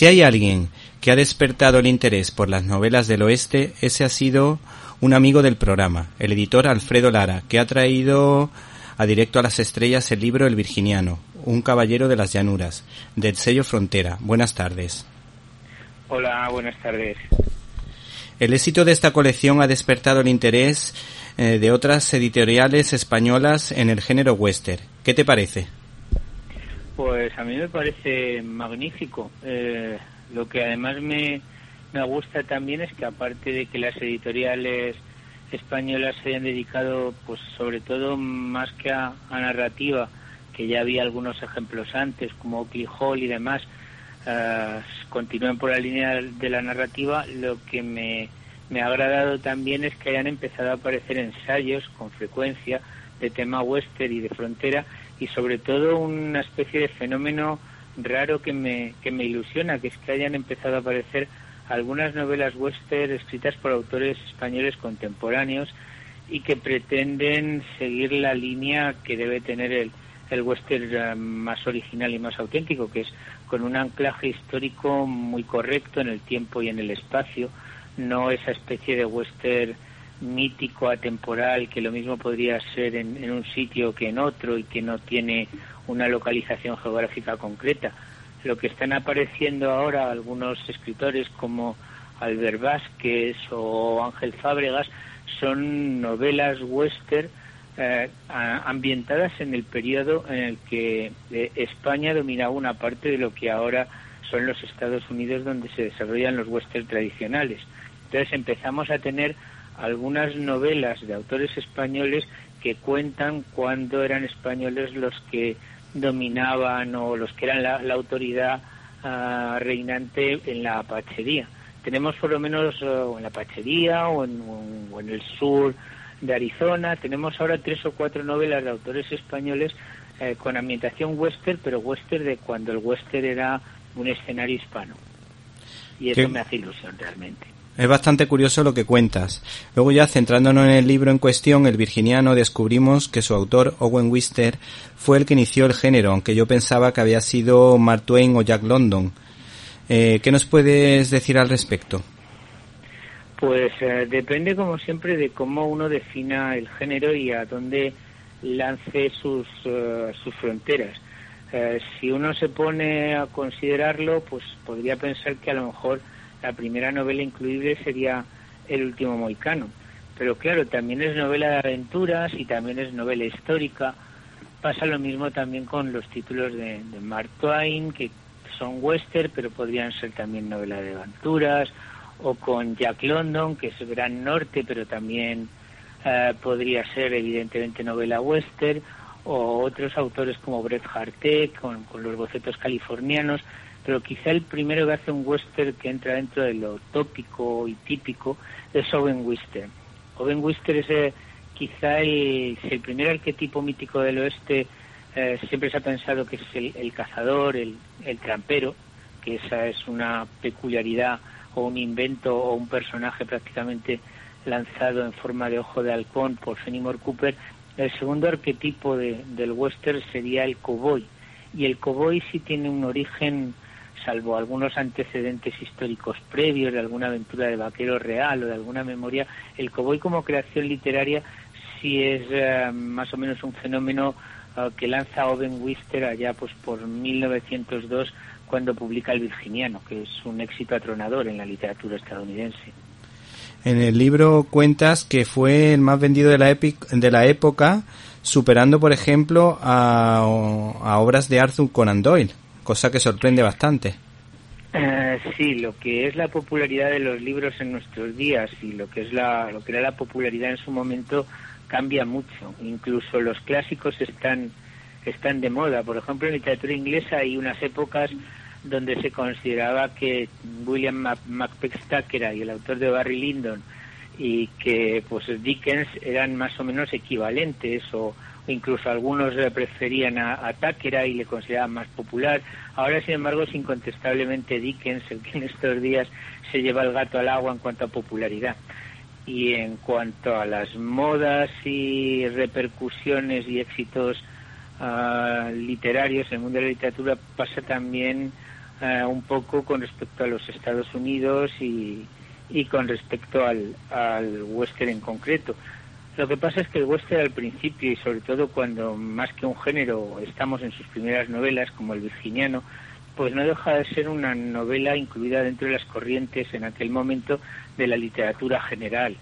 Si hay alguien que ha despertado el interés por las novelas del oeste, ese ha sido un amigo del programa, el editor Alfredo Lara, que ha traído a Directo a las Estrellas el libro El Virginiano, un caballero de las llanuras, del sello Frontera. Buenas tardes. Hola, buenas tardes. El éxito de esta colección ha despertado el interés eh, de otras editoriales españolas en el género western. ¿Qué te parece? Pues a mí me parece magnífico. Eh, lo que además me, me gusta también es que aparte de que las editoriales españolas se hayan dedicado, pues sobre todo más que a, narrativa, que ya había algunos ejemplos antes, como Oakley Hall y demás, uh, continúen por la línea de la narrativa, lo que me, me ha agradado también es que hayan empezado a aparecer ensayos con frecuencia de tema western y de frontera y sobre todo una especie de fenómeno raro que me, que me ilusiona, que es que hayan empezado a aparecer algunas novelas western escritas por autores españoles contemporáneos y que pretenden seguir la línea que debe tener el, el western eh, más original y más auténtico, que es con un anclaje histórico muy correcto en el tiempo y en el espacio, no esa especie de western mítico, atemporal, que lo mismo podría ser en, un sitio que en otro y que no tiene una localización geográfica concreta lo que están apareciendo ahora algunos escritores como Albert Vázquez o Ángel Fábregas son novelas western eh, ambientadas en el periodo en el que eh, España dominaba una parte de lo que ahora son los Estados Unidos donde se desarrollan los western tradicionales. Entonces empezamos a tener algunas novelas de autores españoles que cuentan cuando eran españoles los que dominaban o los que eran la, autoridad ah, reinante en la apachería. Tenemos por lo menos uh, en la apachería o en, o en, el sur de Arizona, tenemos ahora tres o cuatro novelas de autores españoles eh, con ambientación western, pero western de cuando el western era un escenario hispano. Y eso me hace ilusión realmente. Es bastante curioso lo que cuentas. Luego ya centrándonos en el libro en cuestión, El Virginiano, descubrimos que su autor, Owen Wister, fue el que inició el género, aunque yo pensaba que había sido Mark Twain o Jack London. Eh, ¿Qué nos puedes decir al respecto? Pues eh, depende, como siempre, de cómo uno defina el género y a dónde lance sus, eh, sus fronteras. si uno se pone a considerarlo, pues podría pensar que a lo mejor la primera novela incluible sería El último moicano. Pero claro, también es novela de aventuras y también es novela histórica. Pasa lo mismo también con los títulos de, Mark Twain, que son western, pero podrían ser también novela de aventuras, o con Jack London, que es Gran Norte, pero también eh, podría ser evidentemente novela western, o otros autores como Bret Harte, con los bocetos californianos pero quizá el primero que hace un western que entra dentro de lo tópico y típico es Owen Wister. Owen Wister es eh, quizá el, el, primer arquetipo mítico del oeste, eh, siempre se ha pensado que es el, cazador, el, el trampero, que esa es una peculiaridad o un invento o un personaje prácticamente lanzado en forma de ojo de halcón por Fenimore Cooper. El segundo arquetipo de, del western sería el cowboy. Y el cowboy sí tiene un origen salvo algunos antecedentes históricos previos de alguna aventura de vaquero real o de alguna memoria, el cowboy como creación literaria sí es eh, más o menos un fenómeno eh, que lanza Owen Wister allá pues por 1902 cuando publica El Virginiano, que es un éxito atronador en la literatura estadounidense. En el libro cuentas que fue el más vendido de la, de la época, superando, por ejemplo, a, a obras de Arthur Conan Doyle cosa que sorprende bastante. Eh, sí, lo que es la popularidad de los libros en nuestros días y lo que es la, lo que era la popularidad en su momento cambia mucho. Incluso los clásicos están están de moda. Por ejemplo, en literatura inglesa hay unas épocas donde se consideraba que William Macbeth Stacker y el autor de Barry Lyndon y que pues Dickens eran más o menos equivalentes o incluso algunos preferían a, a y le consideraban más popular. Ahora, sin embargo, es incontestablemente Dickens el que en estos días se lleva el gato al agua en cuanto a popularidad. Y en cuanto a las modas y repercusiones y éxitos ah, literarios en el mundo de la literatura, pasa también eh, un poco con respecto a los Estados Unidos y, y con respecto al, al western en concreto. Lo que pasa es que el western al principio y sobre todo cuando más que un género estamos en sus primeras novelas como el virginiano, pues no deja de ser una novela incluida dentro de las corrientes en aquel momento de la literatura general.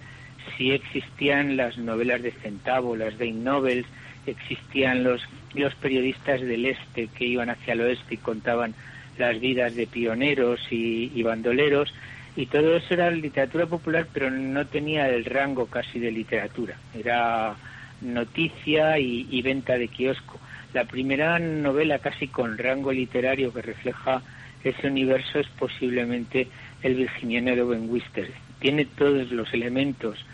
Sí existían las novelas de centavo, las day novels, existían los, los periodistas del este que iban hacia el oeste y contaban las vidas de pioneros y bandoleros, y todo eso era literatura popular, pero no tenía el rango casi de literatura, era noticia y, venta de kiosco. La primera novela casi con rango literario que refleja ese universo es posiblemente El Virginiano de Owen Wister. Tiene todos los elementos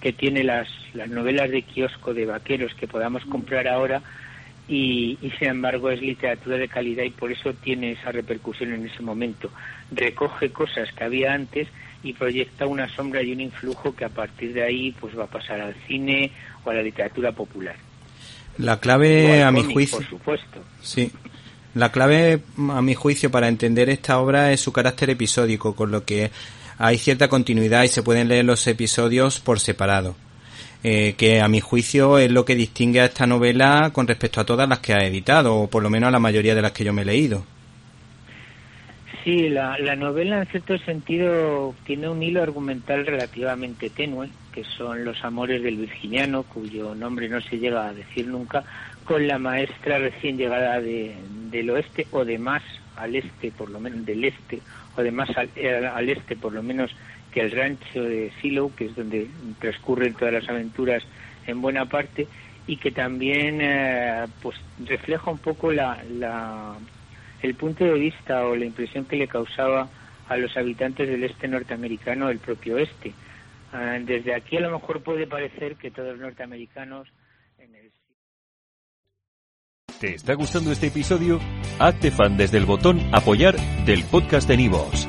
que tiene las, las novelas de kiosco de vaqueros que podamos comprar ahora, y, y, sin embargo es literatura de calidad y por eso tiene esa repercusión en ese momento. Recoge cosas que había antes y proyecta una sombra y un influjo que a partir de ahí pues va a pasar al cine o a la literatura popular. La clave a mi juicio, por supuesto. Sí. La clave a mi juicio para entender esta obra es su carácter episódico, con lo que hay cierta continuidad y se pueden leer los episodios por separado eh, que a mi juicio es lo que distingue a esta novela con respecto a todas las que ha editado, o por lo menos a la mayoría de las que yo me he leído. Sí, la, la novela en cierto sentido tiene un hilo argumental relativamente tenue, que son los amores del virginiano, cuyo nombre no se llega a decir nunca, con la maestra recién llegada de, del oeste o de más al este, por lo menos del este, o de más al, al este, por lo menos que el rancho de Silo, que es donde transcurren todas las aventuras en buena parte, y que también eh, pues refleja un poco la, la, el punto de vista o la impresión que le causaba a los habitantes del este norteamericano el propio este. Uh, desde aquí a lo mejor puede parecer que todos los norteamericanos en el ¿Te está gustando este episodio? Hazte fan desde el botón apoyar del podcast de Nivos.